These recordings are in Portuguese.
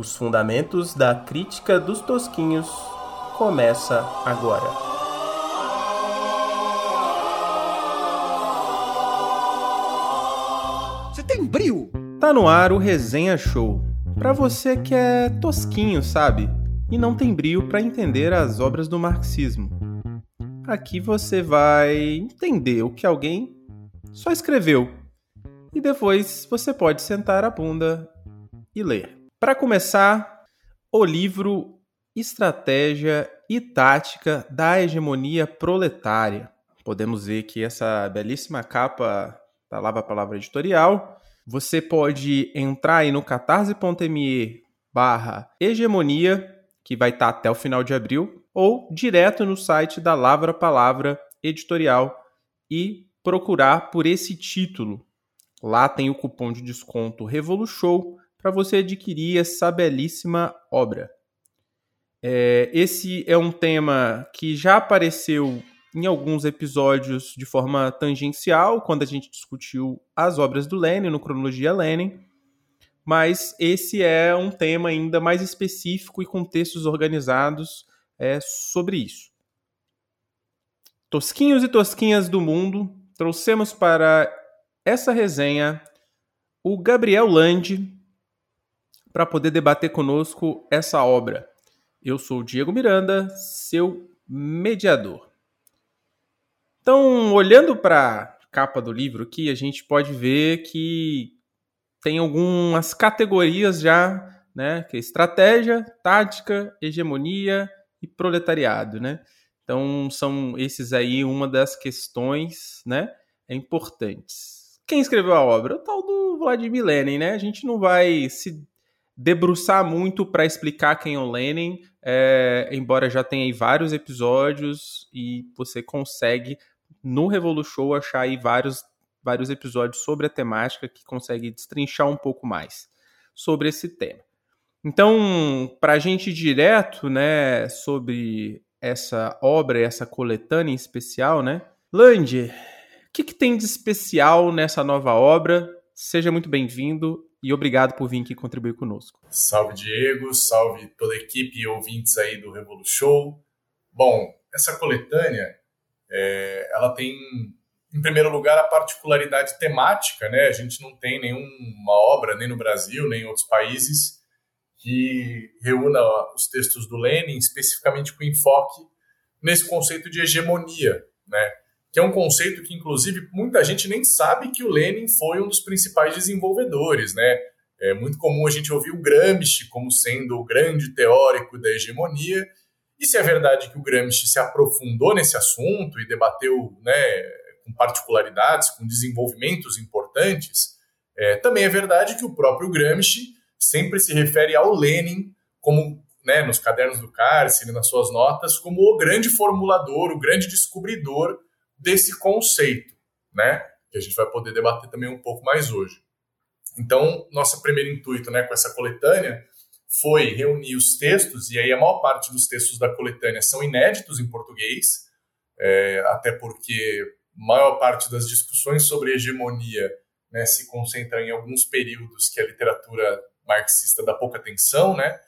Os fundamentos da crítica dos tosquinhos começa agora. Você tem brio? Tá no ar o Resenha Show. Pra você que é tosquinho, sabe? E não tem brio para entender as obras do marxismo. Aqui você vai entender o que alguém só escreveu. E depois você pode sentar a bunda e ler. Para começar, o livro Estratégia e Tática da Hegemonia Proletária. Podemos ver que essa belíssima capa da Lava Palavra Editorial. Você pode entrar aí no catarse.me barra hegemonia, que vai estar até o final de abril, ou direto no site da Lavra Palavra Editorial e procurar por esse título. Lá tem o cupom de desconto RevoluShow para você adquirir essa belíssima obra. É, esse é um tema que já apareceu em alguns episódios de forma tangencial, quando a gente discutiu as obras do Lenin, no Cronologia Lenin, mas esse é um tema ainda mais específico e com textos organizados é, sobre isso. Tosquinhos e tosquinhas do mundo, trouxemos para essa resenha o Gabriel Lande, para poder debater conosco essa obra. Eu sou o Diego Miranda, seu mediador. Então, olhando para a capa do livro aqui, a gente pode ver que tem algumas categorias já, né? Que é estratégia, tática, hegemonia e proletariado, né? Então, são esses aí uma das questões, né? Importantes. Quem escreveu a obra? O tal do Vladimir Lenin, né? A gente não vai se debruçar muito para explicar quem é o Lenin, é, embora já tenha aí vários episódios e você consegue no Revolution achar aí vários, vários episódios sobre a temática que consegue destrinchar um pouco mais sobre esse tema. Então, para a gente ir direto, né, sobre essa obra, essa coletânea em especial, né, Land, o que, que tem de especial nessa nova obra? Seja muito bem-vindo e obrigado por vir aqui contribuir conosco. Salve Diego, salve toda a equipe e ouvintes aí do Revolu Show. Bom, essa coletânea, é, ela tem, em primeiro lugar, a particularidade temática, né? A gente não tem nenhuma obra, nem no Brasil, nem em outros países, que reúna os textos do Lenin, especificamente com enfoque nesse conceito de hegemonia, né? Que é um conceito que, inclusive, muita gente nem sabe que o Lenin foi um dos principais desenvolvedores, né? É muito comum a gente ouvir o Gramsci como sendo o grande teórico da hegemonia, e se é verdade que o Gramsci se aprofundou nesse assunto e debateu né, com particularidades, com desenvolvimentos importantes, é, também é verdade que o próprio Gramsci sempre se refere ao Lenin como, né, nos cadernos do cárcere, nas suas notas, como o grande formulador, o grande descobridor desse conceito, né? Que a gente vai poder debater também um pouco mais hoje. Então, nosso primeiro intuito né, com essa coletânea foi reunir os textos, e aí a maior parte dos textos da coletânea são inéditos em português, é, até porque maior parte das discussões sobre hegemonia né, se concentra em alguns períodos que a literatura marxista dá pouca atenção, né?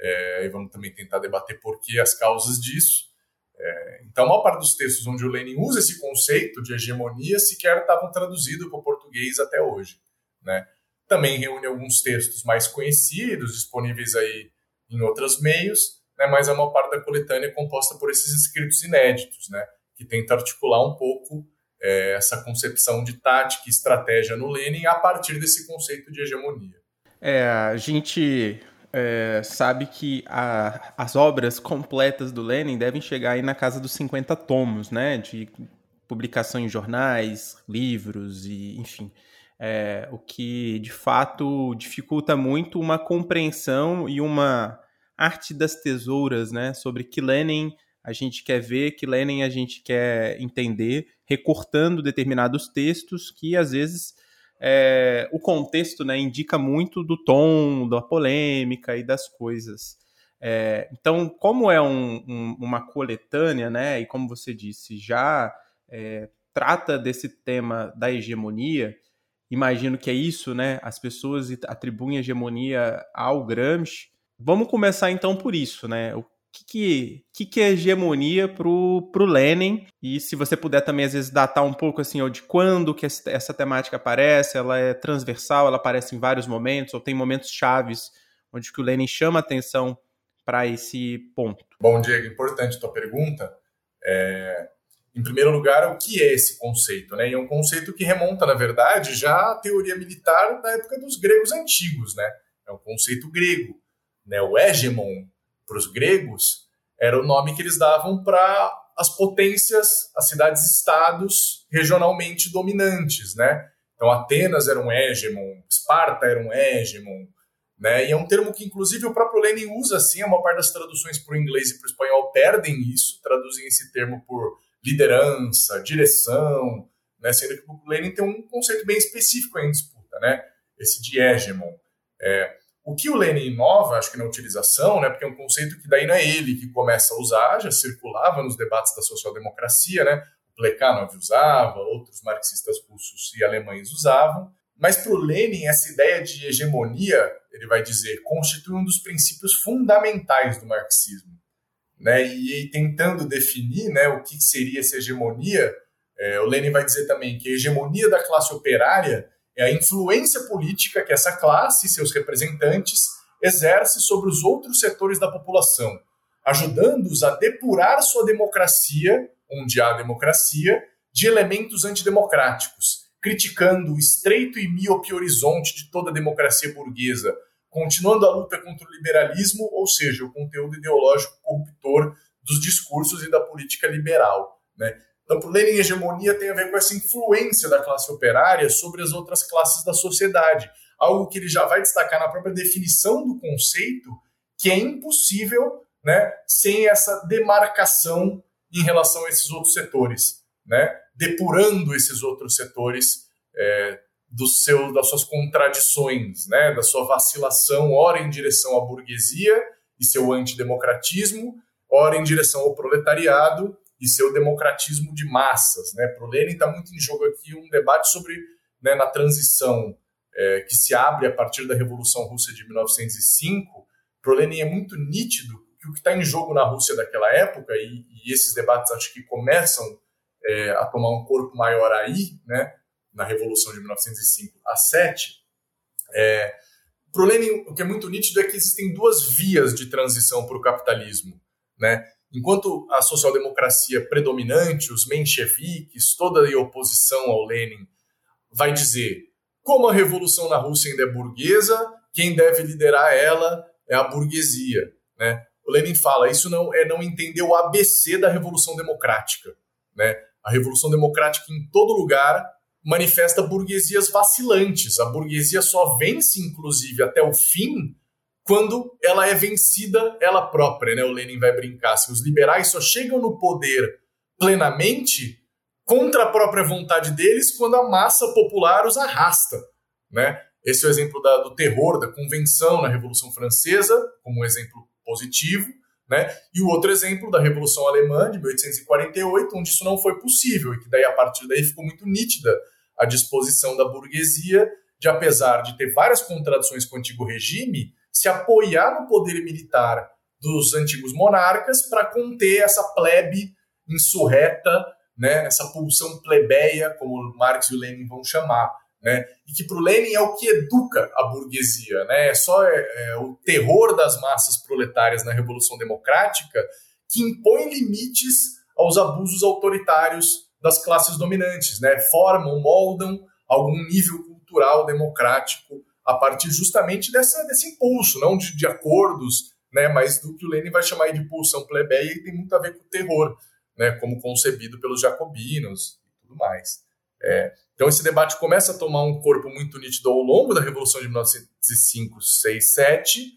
É, e vamos também tentar debater por que as causas disso. É, então, a maior parte dos textos onde o Lenin usa esse conceito de hegemonia sequer estavam traduzidos para o português até hoje. Né? Também reúne alguns textos mais conhecidos, disponíveis aí em outros meios, né? mas a maior parte da coletânea é composta por esses escritos inéditos, né? que tenta articular um pouco é, essa concepção de tática e estratégia no Lenin a partir desse conceito de hegemonia. É, a gente é, sabe que a, as obras completas do Lenin devem chegar aí na casa dos 50 tomos, né? De publicação em jornais, livros e enfim. É, o que de fato dificulta muito uma compreensão e uma arte das tesouras, né? Sobre que Lenin a gente quer ver, que Lenin a gente quer entender, recortando determinados textos que às vezes é, o contexto né, indica muito do tom, da polêmica e das coisas. É, então, como é um, um, uma coletânea, né, e como você disse, já é, trata desse tema da hegemonia, imagino que é isso, né? As pessoas atribuem hegemonia ao Gramsci, Vamos começar então por isso, né? O que, que, que é hegemonia pro, pro Lenin? E se você puder também, às vezes, datar um pouco assim, ou de quando que essa temática aparece, ela é transversal, ela aparece em vários momentos, ou tem momentos chaves onde que o Lenin chama atenção para esse ponto. Bom, Diego, importante tua pergunta. É, em primeiro lugar, o que é esse conceito? Né? E é um conceito que remonta, na verdade, já à teoria militar da época dos gregos antigos. Né? É um conceito grego. Né? O hegemon, para os gregos, era o nome que eles davam para as potências, as cidades-estados regionalmente dominantes, né? Então, Atenas era um hegemon, Esparta era um hegemon, né? E é um termo que, inclusive, o próprio Lenin usa assim, a maior parte das traduções para o inglês e para o espanhol perdem isso, traduzem esse termo por liderança, direção, né? Sendo que o Lenin tem um conceito bem específico em disputa, né? Esse de hegemon. É, o que o Lenin inova, acho que na utilização, né, porque é um conceito que daí não é ele que começa a usar, já circulava nos debates da social-democracia, né? O Plekhanov usava, outros marxistas russos e alemães usavam. Mas para o Lenin, essa ideia de hegemonia, ele vai dizer, constitui um dos princípios fundamentais do marxismo. Né? E, e tentando definir né, o que seria essa hegemonia, é, o Lenin vai dizer também que a hegemonia da classe operária é a influência política que essa classe e seus representantes exerce sobre os outros setores da população, ajudando-os a depurar sua democracia, onde há democracia, de elementos antidemocráticos, criticando o estreito e míope horizonte de toda a democracia burguesa, continuando a luta contra o liberalismo, ou seja, o conteúdo ideológico corruptor dos discursos e da política liberal. Né? Então, o Lenin, hegemonia tem a ver com essa influência da classe operária sobre as outras classes da sociedade. Algo que ele já vai destacar na própria definição do conceito, que é impossível né, sem essa demarcação em relação a esses outros setores, né, depurando esses outros setores é, do seu, das suas contradições, né, da sua vacilação, ora em direção à burguesia e seu antidemocratismo, ora em direção ao proletariado e seu democratismo de massas. Né? Para o Lenin está muito em jogo aqui um debate sobre, né, na transição é, que se abre a partir da Revolução Russa de 1905, para o Lenin é muito nítido que o que está em jogo na Rússia daquela época, e, e esses debates acho que começam é, a tomar um corpo maior aí, né, na Revolução de 1905 a 7, é, para o Lenin, o que é muito nítido é que existem duas vias de transição para o capitalismo. Né? Enquanto a social-democracia predominante, os mencheviques, toda a oposição ao Lenin, vai dizer como a revolução na Rússia ainda é burguesa, quem deve liderar ela é a burguesia. Né? O Lenin fala, isso não é não entender o ABC da revolução democrática. Né? A revolução democrática em todo lugar manifesta burguesias vacilantes. A burguesia só vence, inclusive, até o fim quando ela é vencida ela própria, né? O Lenin vai brincar. Se os liberais só chegam no poder plenamente contra a própria vontade deles quando a massa popular os arrasta, né? Esse é o exemplo da, do terror, da convenção na Revolução Francesa, como um exemplo positivo, né? E o outro exemplo da Revolução Alemã de 1848, onde isso não foi possível e que daí a partir daí ficou muito nítida a disposição da burguesia de apesar de ter várias contradições com o antigo regime, se apoiar no poder militar dos antigos monarcas para conter essa plebe insurreta, né, essa pulsão plebeia, como Marx e Lenin vão chamar. Né, e que para o Lenin é o que educa a burguesia. Né, é só é, é, o terror das massas proletárias na Revolução Democrática que impõe limites aos abusos autoritários das classes dominantes, né, formam, moldam algum nível cultural democrático a partir justamente dessa, desse impulso, não de, de acordos, né, mas do que o Lenin vai chamar de pulsão plebeia e tem muito a ver com o terror, né, como concebido pelos jacobinos e tudo mais. É, então esse debate começa a tomar um corpo muito nítido ao longo da Revolução de 1905, 6, 7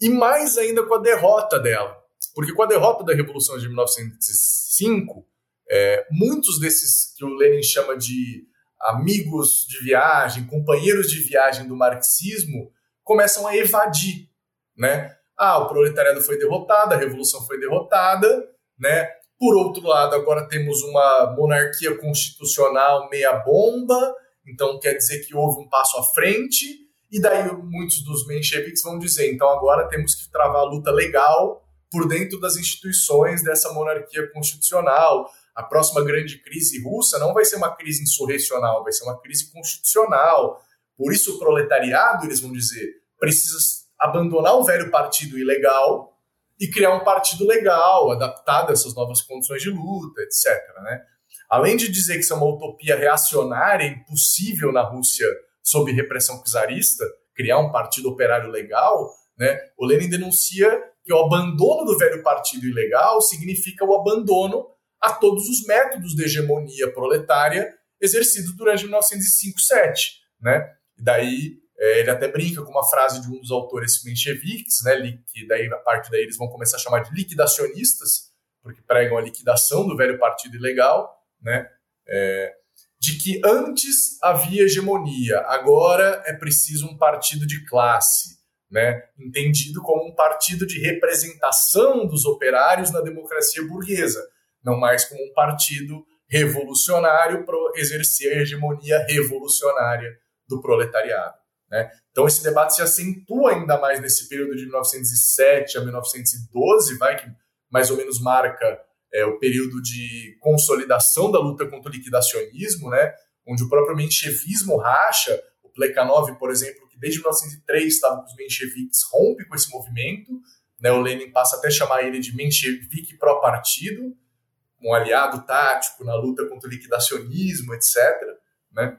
e mais ainda com a derrota dela. Porque com a derrota da Revolução de 1905, é, muitos desses que o Lenin chama de amigos de viagem, companheiros de viagem do marxismo, começam a evadir, né? Ah, o proletariado foi derrotado, a revolução foi derrotada, né? Por outro lado, agora temos uma monarquia constitucional meia bomba, então quer dizer que houve um passo à frente, E daí muitos dos mencheviques vão dizer, então agora temos que travar a luta legal por dentro das instituições dessa monarquia constitucional. A próxima grande crise russa não vai ser uma crise insurrecional, vai ser uma crise constitucional. Por isso o proletariado, eles vão dizer, precisa abandonar o velho partido ilegal e criar um partido legal, adaptado a essas novas condições de luta, etc. Né? Além de dizer que isso é uma utopia reacionária, impossível na Rússia sob repressão czarista, criar um partido operário legal, né? o Lenin denuncia que o abandono do velho partido ilegal significa o abandono a todos os métodos de hegemonia proletária exercidos durante 1905-7. Né? E daí é, ele até brinca com uma frase de um dos autores mencheviques, né, que daí a parte daí eles vão começar a chamar de liquidacionistas, porque pregam a liquidação do velho partido ilegal, né, é, de que antes havia hegemonia, agora é preciso um partido de classe, né, entendido como um partido de representação dos operários na democracia burguesa, não mais como um partido revolucionário para exercer a hegemonia revolucionária do proletariado. Né? Então esse debate se acentua ainda mais nesse período de 1907 a 1912, vai que mais ou menos marca é, o período de consolidação da luta contra o liquidacionismo, né? onde o próprio menchevismo racha. O Plekhanov, por exemplo, que desde 1903 estava com os mencheviques, rompe com esse movimento. Né? O Lenin passa até a chamar ele de menchevique pró-partido, um aliado tático na luta contra o liquidacionismo, etc. Né?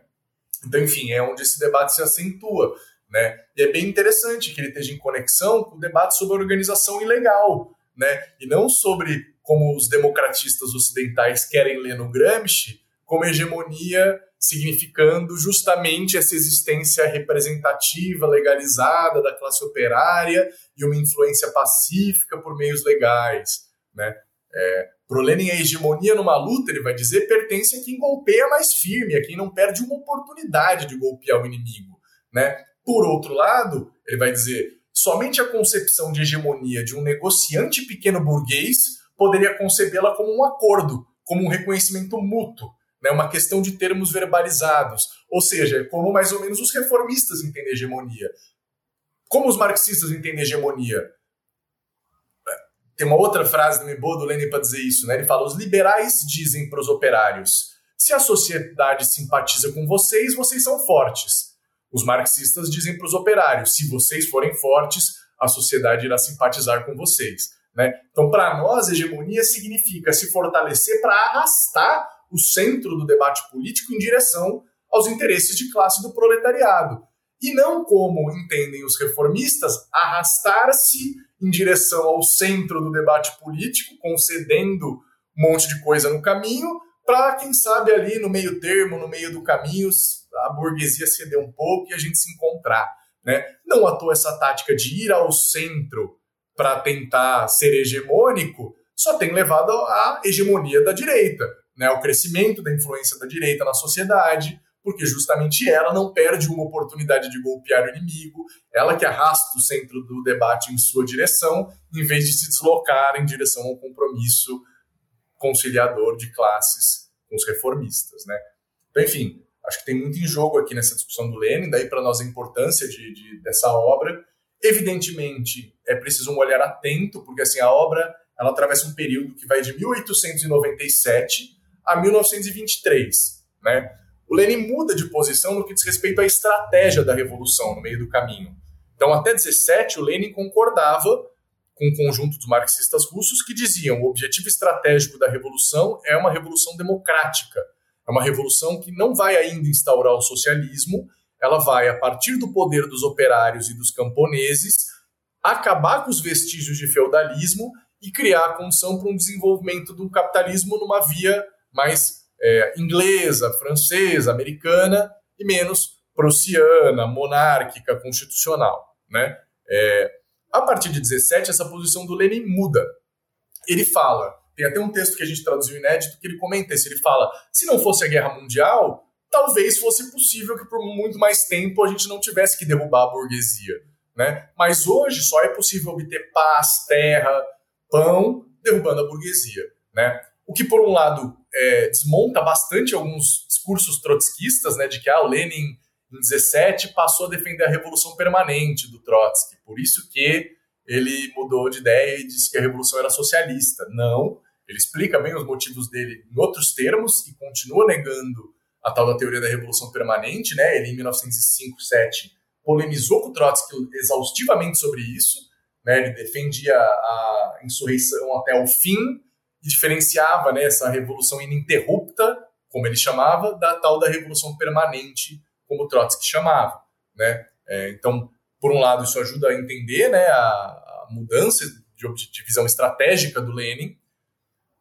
Então, enfim, é onde esse debate se acentua. Né? E é bem interessante que ele esteja em conexão com o debate sobre a organização ilegal, né? e não sobre como os democratistas ocidentais querem ler no Gramsci, como hegemonia significando justamente essa existência representativa, legalizada da classe operária e uma influência pacífica por meios legais. Né? É, Pro Lenin, a hegemonia numa luta, ele vai dizer, pertence a quem golpeia mais firme, a quem não perde uma oportunidade de golpear o inimigo. Né? Por outro lado, ele vai dizer, somente a concepção de hegemonia de um negociante pequeno burguês poderia concebê-la como um acordo, como um reconhecimento mútuo, né? uma questão de termos verbalizados. Ou seja, como mais ou menos os reformistas entendem hegemonia. Como os marxistas entendem hegemonia? Tem uma outra frase do boa do Lenin para dizer isso, né? Ele fala: os liberais dizem para os operários: se a sociedade simpatiza com vocês, vocês são fortes. Os marxistas dizem para os operários: se vocês forem fortes, a sociedade irá simpatizar com vocês. Né? Então, para nós, hegemonia significa se fortalecer para arrastar o centro do debate político em direção aos interesses de classe do proletariado. E não como entendem os reformistas, arrastar-se em direção ao centro do debate político, concedendo um monte de coisa no caminho, para, quem sabe, ali no meio termo, no meio do caminho, a burguesia ceder um pouco e a gente se encontrar. Né? Não à toa essa tática de ir ao centro para tentar ser hegemônico só tem levado à hegemonia da direita, né? ao crescimento da influência da direita na sociedade, porque justamente ela não perde uma oportunidade de golpear o inimigo, ela que arrasta o centro do debate em sua direção, em vez de se deslocar em direção ao compromisso conciliador de classes com os reformistas, né? Então, enfim, acho que tem muito em jogo aqui nessa discussão do Lenin, daí para nós a importância de, de, dessa obra. Evidentemente, é preciso um olhar atento, porque assim a obra ela atravessa um período que vai de 1897 a 1923, né? O Lenin muda de posição no que diz respeito à estratégia da revolução no meio do caminho. Então, até 17, o Lenin concordava com o conjunto dos marxistas russos que diziam o objetivo estratégico da revolução é uma revolução democrática. É uma revolução que não vai ainda instaurar o socialismo, ela vai, a partir do poder dos operários e dos camponeses, acabar com os vestígios de feudalismo e criar a condição para um desenvolvimento do capitalismo numa via mais é, inglesa, francesa, americana e menos prussiana, monárquica, constitucional. Né? É, a partir de 17, essa posição do Lenin muda. Ele fala, tem até um texto que a gente traduziu inédito que ele comenta isso. Ele fala: se não fosse a guerra mundial, talvez fosse possível que por muito mais tempo a gente não tivesse que derrubar a burguesia. Né? Mas hoje só é possível obter paz, terra, pão, derrubando a burguesia. Né? O que, por um lado, é, desmonta bastante alguns discursos trotskistas, né, de que ah, o Lenin em 17 passou a defender a revolução permanente do Trotsky. Por isso que ele mudou de ideia e disse que a revolução era socialista. Não, ele explica bem os motivos dele em outros termos e continua negando a tal da teoria da revolução permanente, né? Ele em 1905, 7 polemizou com Trotsky exaustivamente sobre isso, né? Ele defendia a insurreição até o fim e diferenciava né, essa revolução ininterrupta, como ele chamava, da tal da revolução permanente, como Trotsky chamava, né? É, então, por um lado, isso ajuda a entender né, a, a mudança de, de, visão estratégica do Lenin.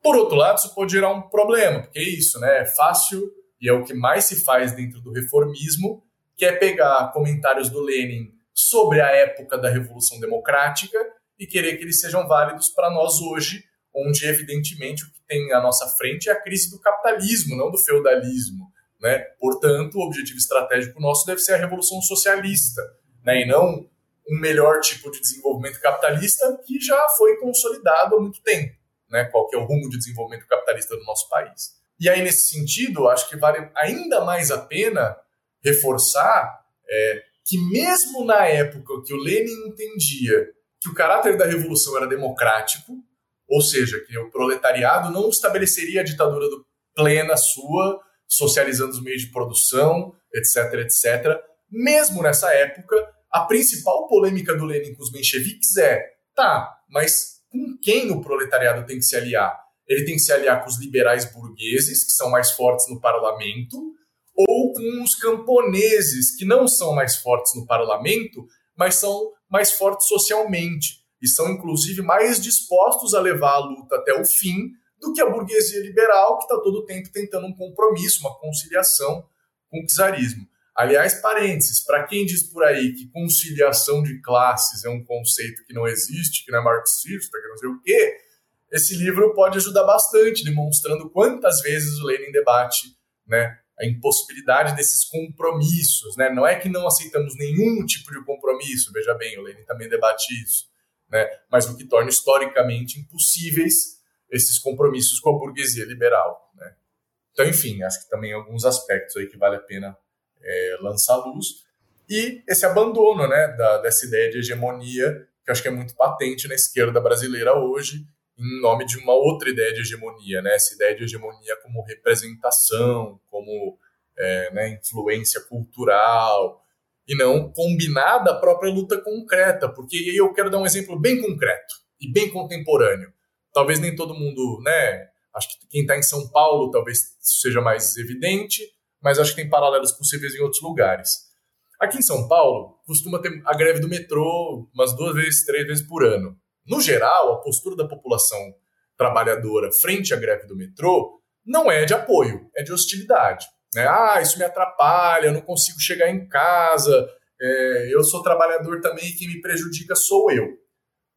Por outro lado, isso pode gerar um problema, porque é isso, né? É fácil e é o que mais se faz dentro do reformismo, que é pegar comentários do Lenin sobre a época da Revolução Democrática e querer que eles sejam válidos para nós hoje, onde evidentemente o que tem à nossa frente é a crise do capitalismo, não do feudalismo. Né? Portanto, o objetivo estratégico nosso deve ser a revolução socialista, né? e não um melhor tipo de desenvolvimento capitalista que já foi consolidado há muito tempo. Né? Qual que é o rumo de desenvolvimento capitalista do nosso país. E aí, nesse sentido, acho que vale ainda mais a pena reforçar é, que, mesmo na época que o Lenin entendia que o caráter da revolução era democrático, ou seja, que o proletariado não estabeleceria a ditadura plena sua, socializando os meios de produção, etc, etc. Mesmo nessa época, a principal polêmica do Lenin com os mencheviques é: tá, mas com quem o proletariado tem que se aliar? ele tem que se aliar com os liberais burgueses, que são mais fortes no parlamento, ou com os camponeses, que não são mais fortes no parlamento, mas são mais fortes socialmente, e são inclusive mais dispostos a levar a luta até o fim do que a burguesia liberal, que está todo o tempo tentando um compromisso, uma conciliação com o czarismo. Aliás, parênteses, para quem diz por aí que conciliação de classes é um conceito que não existe, que não é marxista, que não sei o quê, esse livro pode ajudar bastante, demonstrando quantas vezes o Lenin debate né, a impossibilidade desses compromissos. Né? Não é que não aceitamos nenhum tipo de compromisso, veja bem, o Lenin também debate isso, né? mas o que torna historicamente impossíveis esses compromissos com a burguesia liberal. Né? Então, enfim, acho que também alguns aspectos aí que vale a pena é, lançar luz. E esse abandono né, da, dessa ideia de hegemonia, que acho que é muito patente na esquerda brasileira hoje, em nome de uma outra ideia de hegemonia, né? Essa ideia de hegemonia como representação, como é, né, influência cultural, e não combinada à própria luta concreta, porque aí eu quero dar um exemplo bem concreto e bem contemporâneo. Talvez nem todo mundo, né? Acho que quem está em São Paulo talvez seja mais evidente, mas acho que tem paralelos possíveis em outros lugares. Aqui em São Paulo, costuma ter a greve do metrô umas duas vezes, três vezes por ano. No geral, a postura da população trabalhadora frente à greve do metrô não é de apoio, é de hostilidade. Né? Ah, isso me atrapalha, eu não consigo chegar em casa, é, eu sou trabalhador também e quem me prejudica sou eu.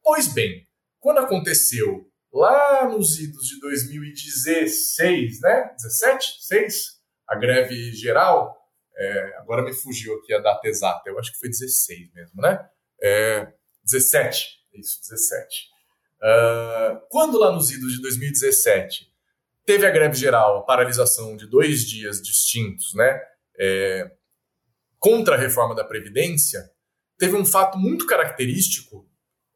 Pois bem, quando aconteceu lá nos idos de 2016, né? 17? 6? A greve geral, é, agora me fugiu aqui a data exata, eu acho que foi 16 mesmo, né? É, 17 isso, 17. Uh, ah, quando lá nos idos de 2017 teve a greve geral, paralisação de dois dias distintos, né, é, contra a reforma da Previdência, teve um fato muito característico,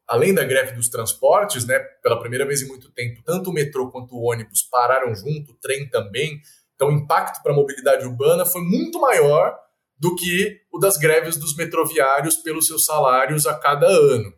além da greve dos transportes, né, pela primeira vez em muito tempo, tanto o metrô quanto o ônibus pararam junto, o trem também, então o impacto para a mobilidade urbana foi muito maior do que o das greves dos metroviários pelos seus salários a cada ano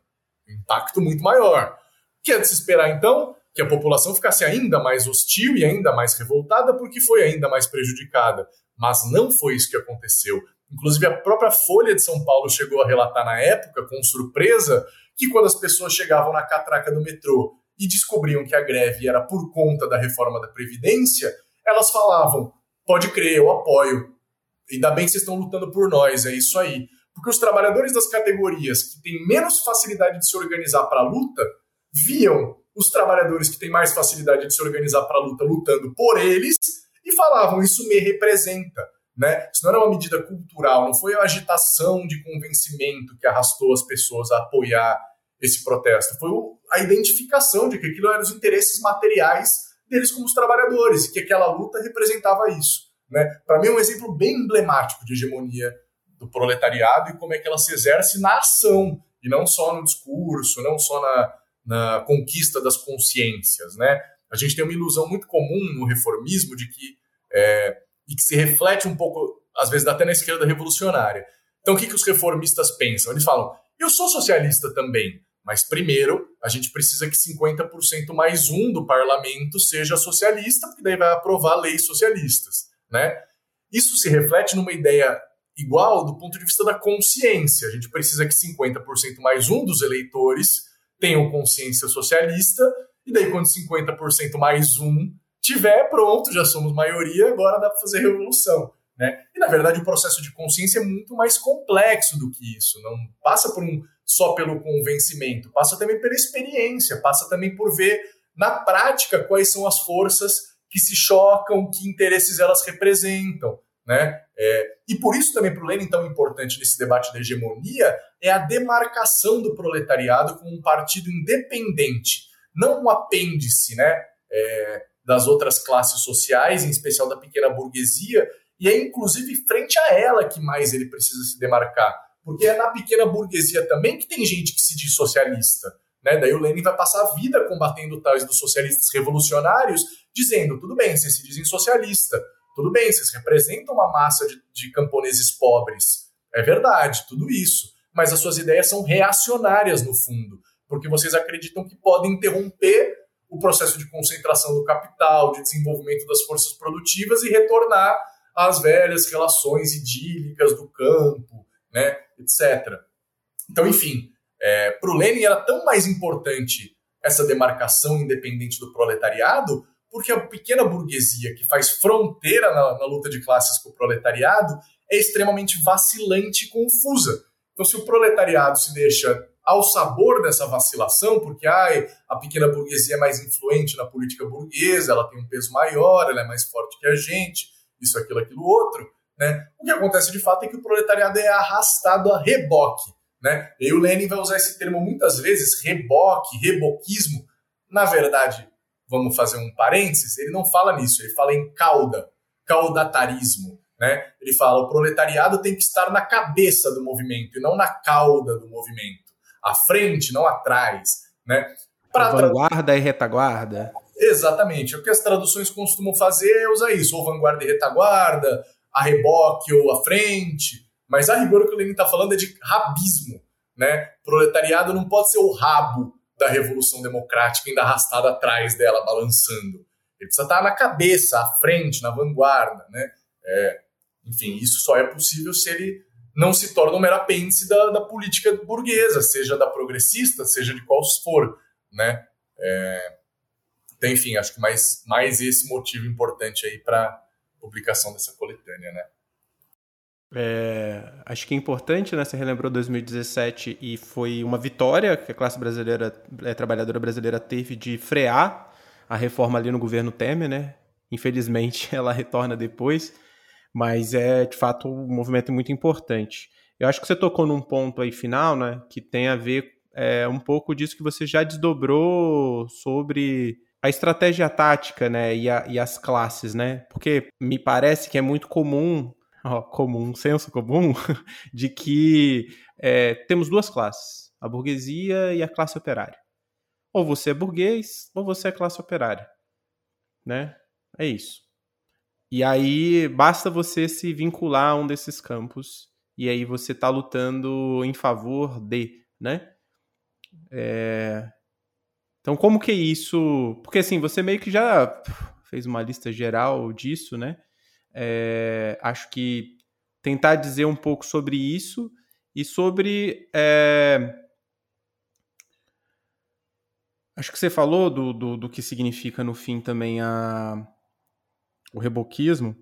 impacto muito maior. O que é de se esperar, então? Que a população ficasse ainda mais hostil e ainda mais revoltada porque foi ainda mais prejudicada. Mas não foi isso que aconteceu. Inclusive, a própria Folha de São Paulo chegou a relatar na época, com surpresa, que quando as pessoas chegavam na catraca do metrô e descobriam que a greve era por conta da reforma da Previdência, elas falavam: pode crer, eu apoio. Ainda bem que vocês estão lutando por nós, é isso aí. Porque os trabalhadores das categorias que têm menos facilidade de se organizar para a luta viam os trabalhadores que têm mais facilidade de se organizar para a luta lutando por eles e falavam: Isso me representa. Né? Isso não era uma medida cultural, não foi a agitação de convencimento que arrastou as pessoas a apoiar esse protesto, foi a identificação de que aquilo eram os interesses materiais deles como os trabalhadores e que aquela luta representava isso. Né? Para mim, é um exemplo bem emblemático de hegemonia do proletariado e como é que ela se exerce na ação, e não só no discurso, não só na, na conquista das consciências, né? A gente tem uma ilusão muito comum no reformismo de que é, e que se reflete um pouco, às vezes, até na esquerda revolucionária. Então, o que, que os reformistas pensam? Eles falam: eu sou socialista também, mas primeiro a gente precisa que 50% mais um do parlamento seja socialista, porque daí vai aprovar leis socialistas, né? Isso se reflete numa ideia igual do ponto de vista da consciência. A gente precisa que 50% mais um dos eleitores tenham consciência socialista, e daí quando 50% mais um tiver, pronto, já somos maioria, agora dá para fazer revolução. Né? E na verdade o processo de consciência é muito mais complexo do que isso. Não passa por um só pelo convencimento, passa também pela experiência, passa também por ver na prática quais são as forças que se chocam, que interesses elas representam. Né? É, e por isso também para o Lenin tão importante nesse debate da hegemonia é a demarcação do proletariado como um partido independente, não um apêndice né, é, das outras classes sociais, em especial da pequena burguesia, e é inclusive frente a ela que mais ele precisa se demarcar, porque é na pequena burguesia também que tem gente que se diz socialista. Né? Daí o Lenin vai passar a vida combatendo tais dos socialistas revolucionários, dizendo: tudo bem, vocês se dizem socialista, tudo bem, vocês representam uma massa de, de camponeses pobres. É verdade, tudo isso. Mas as suas ideias são reacionárias no fundo, porque vocês acreditam que podem interromper o processo de concentração do capital, de desenvolvimento das forças produtivas e retornar às velhas relações idílicas do campo, né, etc. Então, enfim, é, para o Lenin era tão mais importante essa demarcação independente do proletariado porque a pequena burguesia que faz fronteira na, na luta de classes com o proletariado é extremamente vacilante e confusa. Então, se o proletariado se deixa ao sabor dessa vacilação, porque ai, a pequena burguesia é mais influente na política burguesa, ela tem um peso maior, ela é mais forte que a gente, isso, aquilo, aquilo, outro, né? O que acontece de fato é que o proletariado é arrastado a reboque, né? E o Lenin vai usar esse termo muitas vezes, reboque, reboquismo. Na verdade, vamos fazer um parênteses, ele não fala nisso, ele fala em cauda, caudatarismo. Né? Ele fala o proletariado tem que estar na cabeça do movimento e não na cauda do movimento. À frente, não atrás. Né? Pra vanguarda e retaguarda. Exatamente. O que as traduções costumam fazer é usar isso, ou vanguarda e retaguarda, a reboque ou a frente. Mas a rigor o que o Lenin está falando é de rabismo. Né? Proletariado não pode ser o rabo da Revolução Democrática ainda arrastado atrás dela, balançando. Ele precisa estar na cabeça, à frente, na vanguarda. Né? É, enfim, isso só é possível se ele não se torna um mero apêndice da, da política burguesa, seja da progressista, seja de qual for. Né? É, então, enfim, acho que mais, mais esse motivo importante aí para publicação dessa coletânea. Né? É, acho que é importante, né? Você relembrou 2017 e foi uma vitória que a classe brasileira, a trabalhadora brasileira teve de frear a reforma ali no governo Temer, né? Infelizmente ela retorna depois, mas é de fato um movimento muito importante. Eu acho que você tocou num ponto aí final, né? Que tem a ver é, um pouco disso que você já desdobrou sobre a estratégia tática, né? E, a, e as classes, né? Porque me parece que é muito comum ó, comum, senso comum, de que é, temos duas classes, a burguesia e a classe operária. Ou você é burguês, ou você é classe operária. Né? É isso. E aí basta você se vincular a um desses campos e aí você está lutando em favor de, né? É... Então como que isso? Porque assim, você meio que já fez uma lista geral disso, né? É, acho que tentar dizer um pouco sobre isso e sobre. É, acho que você falou do, do, do, que significa no fim também a, o reboquismo.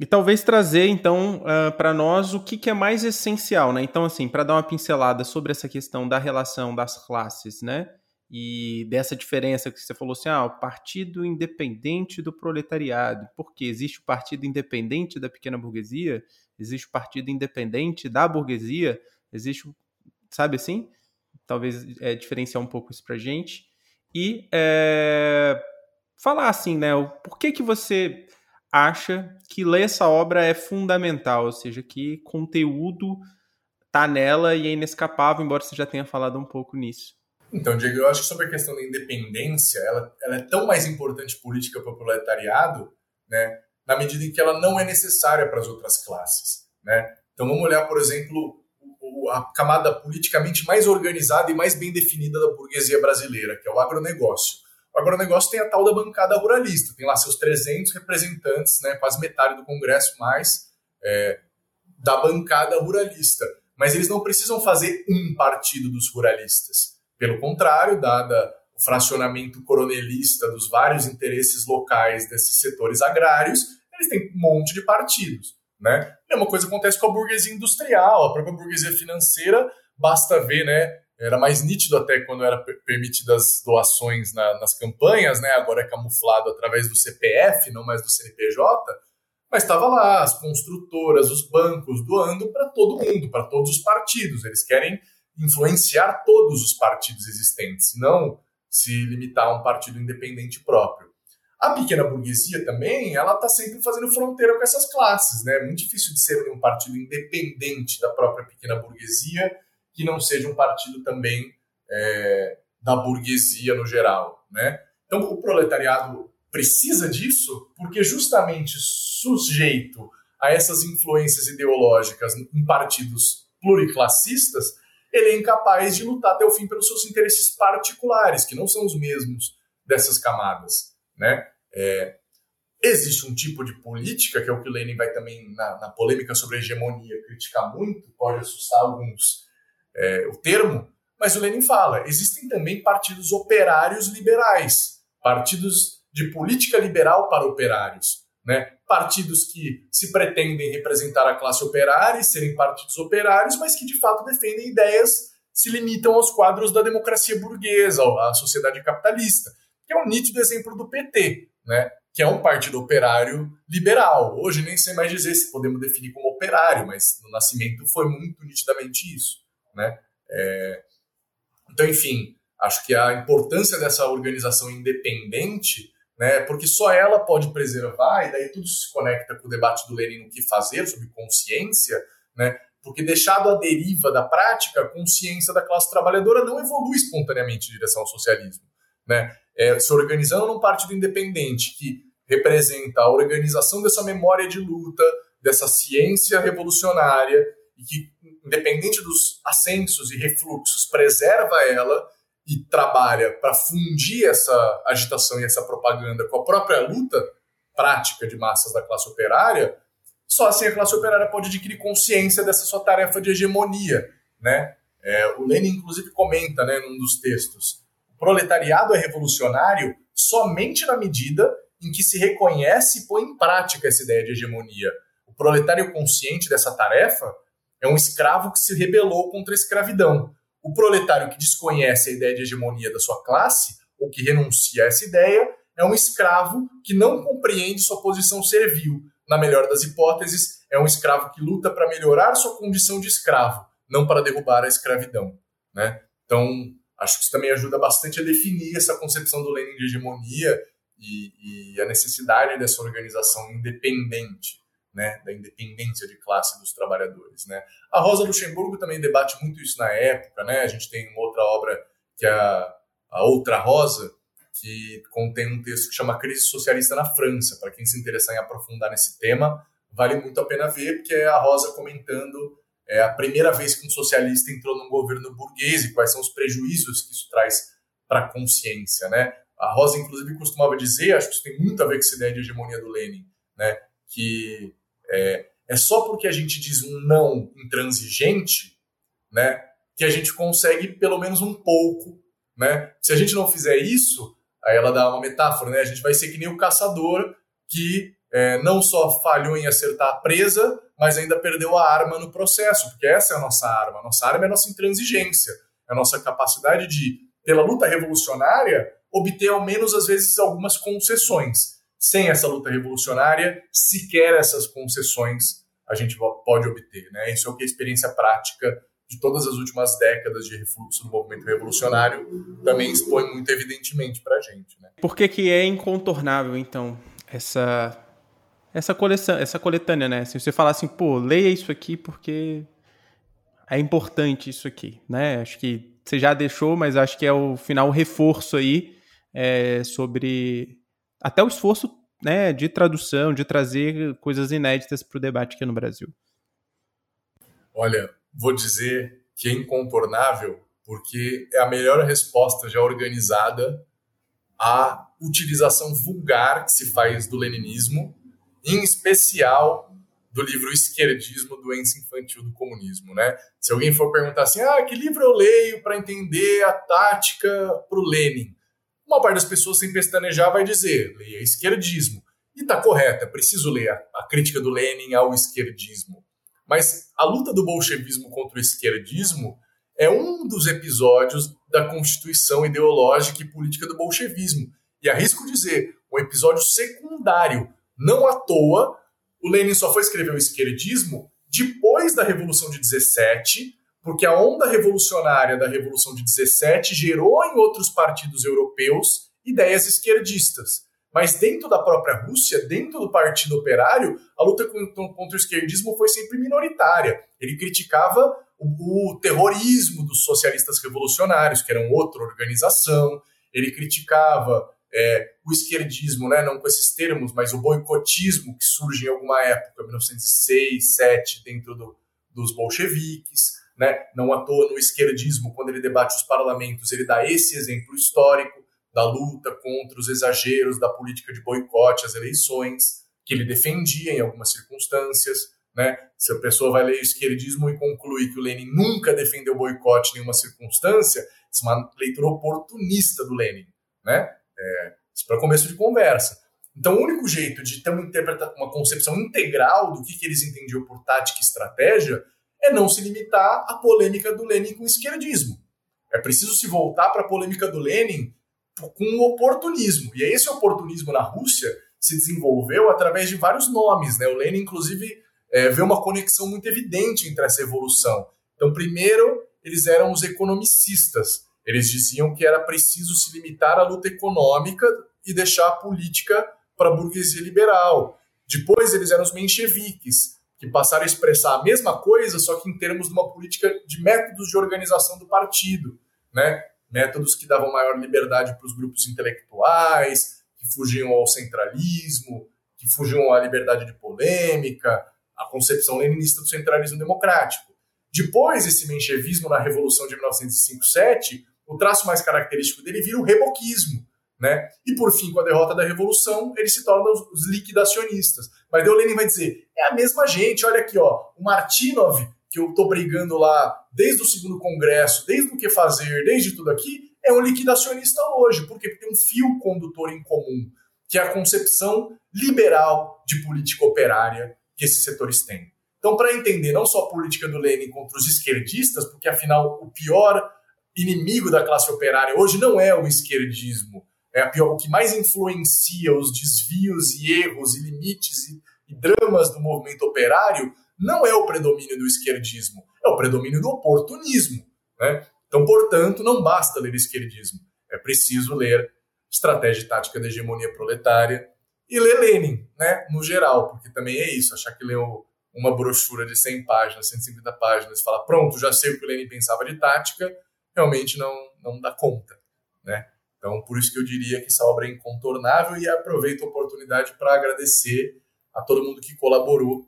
E talvez trazer, então, uh, para nós o que, que, é mais essencial, né? Então, assim, para dar uma pincelada sobre essa questão da relação das classes, né? E dessa diferença que você falou assim, ah, o partido independente do proletariado. Porque existe o partido independente da pequena burguesia, existe o partido independente da burguesia, existe, sabe assim? Talvez é, diferenciar um pouco isso para gente. E é, falar assim, né, o, por que que você acha que ler essa obra é fundamental, ou seja, que conteúdo tá nela e é inescapável, embora você já tenha falado um pouco nisso. Então, Diego, eu acho que sobre a questão da independência, ela, ela é tão mais importante política para o proletariado, né, na medida em que ela não é necessária para as outras classes. Né? Então, vamos olhar, por exemplo, a camada politicamente mais organizada e mais bem definida da burguesia brasileira, que é o agronegócio. O agronegócio tem a tal da bancada ruralista, tem lá seus 300 representantes, né, quase metade do Congresso mais, é, da bancada ruralista. Mas eles não precisam fazer um partido dos ruralistas. Pelo contrário, dada o fracionamento coronelista dos vários interesses locais desses setores agrários, eles têm um monte de partidos. Né? A mesma coisa acontece com a burguesia industrial, a própria burguesia financeira, basta ver, né? Era mais nítido até quando era permitidas doações na, nas campanhas, né? Agora é camuflado através do CPF, não mais do CNPJ, mas estava lá as construtoras, os bancos doando para todo mundo, para todos os partidos. Eles querem influenciar todos os partidos existentes, não se limitar a um partido independente próprio. A pequena burguesia também, ela está sempre fazendo fronteira com essas classes, né? É muito difícil de ser um partido independente da própria pequena burguesia, que não seja um partido também é, da burguesia no geral, né? Então, o proletariado precisa disso porque justamente sujeito a essas influências ideológicas em partidos pluriclassistas, ele é incapaz de lutar até o fim pelos seus interesses particulares, que não são os mesmos dessas camadas, né? É, existe um tipo de política, que é o que o Lenin vai também, na, na polêmica sobre a hegemonia, criticar muito, pode assustar alguns é, o termo, mas o Lenin fala: existem também partidos operários liberais, partidos de política liberal para operários. Né? Partidos que se pretendem representar a classe operária e serem partidos operários, mas que de fato defendem ideias se limitam aos quadros da democracia burguesa, à sociedade capitalista, que é um nítido exemplo do PT né? que é um partido operário liberal. Hoje nem sei mais dizer se podemos definir como operário, mas no nascimento foi muito nitidamente isso. Né? É... Então, enfim, acho que a importância dessa organização independente, né, porque só ela pode preservar, e daí tudo se conecta com o debate do Lenin no que fazer sobre consciência, né, porque deixado à deriva da prática, a consciência da classe trabalhadora não evolui espontaneamente em direção ao socialismo. Né? é, se organizando num partido independente que representa a organização dessa memória de luta, dessa ciência revolucionária, e que, independente dos ascensos e refluxos, preserva ela e trabalha para fundir essa agitação e essa propaganda com a própria luta prática de massas da classe operária, só assim a classe operária pode adquirir consciência dessa sua tarefa de hegemonia. Né? É, o Lenin, inclusive, comenta né, num dos textos proletariado é revolucionário somente na medida em que se reconhece e põe em prática essa ideia de hegemonia. O proletário consciente dessa tarefa é um escravo que se rebelou contra a escravidão. O proletário que desconhece a ideia de hegemonia da sua classe, ou que renuncia a essa ideia, é um escravo que não compreende sua posição servil. Na melhor das hipóteses, é um escravo que luta para melhorar sua condição de escravo, não para derrubar a escravidão. Né? Então, Acho que isso também ajuda bastante a definir essa concepção do Lenin de hegemonia e, e a necessidade dessa organização independente, né, da independência de classe dos trabalhadores. Né. A Rosa Luxemburgo também debate muito isso na época. Né, a gente tem uma outra obra que é a, a Outra Rosa, que contém um texto que chama Crise Socialista na França. Para quem se interessar em aprofundar nesse tema, vale muito a pena ver, porque é a Rosa comentando é a primeira vez que um socialista entrou num governo burguês e quais são os prejuízos que isso traz para a consciência, né? A Rosa, inclusive, costumava dizer, acho que isso tem muito a ver com essa ideia de hegemonia do Lenin, né? Que é, é só porque a gente diz um não intransigente, né? Que a gente consegue pelo menos um pouco, né? Se a gente não fizer isso, aí ela dá uma metáfora, né? A gente vai ser que nem o caçador que é, não só falhou em acertar a presa, mas ainda perdeu a arma no processo, porque essa é a nossa arma. A nossa arma é a nossa intransigência, é a nossa capacidade de, pela luta revolucionária, obter ao menos às vezes algumas concessões. Sem essa luta revolucionária, sequer essas concessões a gente pode obter. Né? Isso é o que a experiência prática de todas as últimas décadas de refluxo do movimento revolucionário também expõe muito evidentemente para a gente. Né? Por que, que é incontornável, então, essa essa coleção, essa coletânea, né? Se você falar assim, pô, leia isso aqui porque é importante isso aqui, né? Acho que você já deixou, mas acho que é o final reforço aí é, sobre até o esforço né, de tradução, de trazer coisas inéditas para o debate aqui no Brasil. Olha, vou dizer que é incontornável porque é a melhor resposta já organizada à utilização vulgar que se faz do leninismo, em especial do livro Esquerdismo, Doença Infantil do Comunismo. Né? Se alguém for perguntar assim, ah, que livro eu leio para entender a tática para o Lenin? Uma parte das pessoas, sem pestanejar, vai dizer, leia Esquerdismo. E está correta, preciso ler a, a crítica do Lenin ao esquerdismo. Mas a luta do bolchevismo contra o esquerdismo é um dos episódios da constituição ideológica e política do bolchevismo. E arrisco dizer, um episódio secundário. Não à toa, o Lenin só foi escrever o esquerdismo depois da Revolução de 17, porque a onda revolucionária da Revolução de 17 gerou em outros partidos europeus ideias esquerdistas. Mas dentro da própria Rússia, dentro do Partido Operário, a luta contra o esquerdismo foi sempre minoritária. Ele criticava o, o terrorismo dos socialistas revolucionários, que eram outra organização. Ele criticava é, o esquerdismo, né, não com esses termos, mas o boicotismo que surge em alguma época, 1906, 1907, dentro do, dos bolcheviques. Né? Não à toa no esquerdismo, quando ele debate os parlamentos, ele dá esse exemplo histórico da luta contra os exageros da política de boicote às eleições, que ele defendia em algumas circunstâncias. Né? Se a pessoa vai ler o esquerdismo e conclui que o Lenin nunca defendeu boicote em nenhuma circunstância, isso é uma leitura oportunista do Lenin. Né? É, isso para começo de conversa. Então, o único jeito de ter uma, uma concepção integral do que, que eles entendiam por tática e estratégia é não se limitar à polêmica do Lenin com o esquerdismo. É preciso se voltar para a polêmica do Lenin com o oportunismo. E esse oportunismo na Rússia se desenvolveu através de vários nomes. Né? O Lenin, inclusive, é, vê uma conexão muito evidente entre essa evolução. Então, primeiro, eles eram os economicistas. Eles diziam que era preciso se limitar à luta econômica e deixar a política para a burguesia liberal. Depois, eles eram os mencheviques, que passaram a expressar a mesma coisa, só que em termos de uma política de métodos de organização do partido. Né? métodos que davam maior liberdade para os grupos intelectuais, que fugiam ao centralismo, que fugiam à liberdade de polêmica, a concepção leninista do centralismo democrático. Depois, esse menchevismo na Revolução de 1905-7, o traço mais característico dele vira o reboquismo. Né? E por fim, com a derrota da Revolução, ele se torna os liquidacionistas. Mas o Lenin vai dizer: é a mesma gente, olha aqui, ó, o Martinov que eu estou brigando lá desde o segundo congresso, desde o que fazer, desde tudo aqui, é um liquidacionista hoje. Porque tem um fio condutor em comum, que é a concepção liberal de política operária que esses setores têm. Então, para entender não só a política do Lenin contra os esquerdistas, porque afinal o pior inimigo da classe operária hoje não é o esquerdismo, é pior, o que mais influencia os desvios e erros e limites e, e dramas do movimento operário não é o predomínio do esquerdismo, é o predomínio do oportunismo. Né? Então, portanto, não basta ler esquerdismo, é preciso ler estratégia e tática da hegemonia proletária e ler Lenin, né, no geral, porque também é isso, achar que leu uma brochura de 100 páginas, 150 páginas e falar, pronto, já sei o que o Lenin pensava de tática, realmente não, não dá conta, né? Então, por isso que eu diria que essa obra é incontornável e aproveito a oportunidade para agradecer a todo mundo que colaborou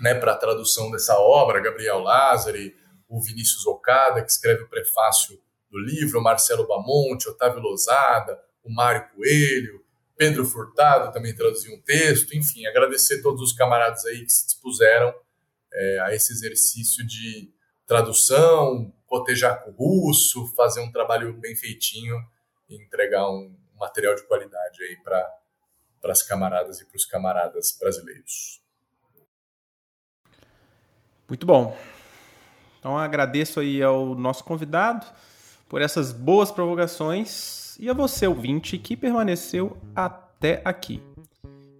né, para a tradução dessa obra, Gabriel Lázari, o Vinícius Ocada, que escreve o prefácio do livro, o Marcelo Bamonte, Otávio Lozada, o Mário Coelho, Pedro Furtado também traduziu um texto, enfim, agradecer todos os camaradas aí que se dispuseram é, a esse exercício de tradução, cotejar com o russo, fazer um trabalho bem feitinho e entregar um material de qualidade aí para as camaradas e para os camaradas brasileiros. Muito bom. Então agradeço aí ao nosso convidado por essas boas provocações e a você, ouvinte, que permaneceu até aqui.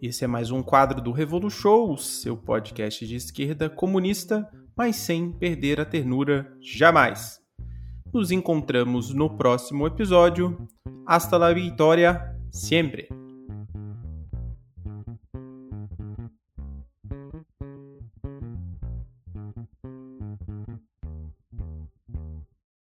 Esse é mais um quadro do Revolu Show, seu podcast de esquerda comunista, mas sem perder a ternura jamais. Nos encontramos no próximo episódio. Hasta la vitória, sempre!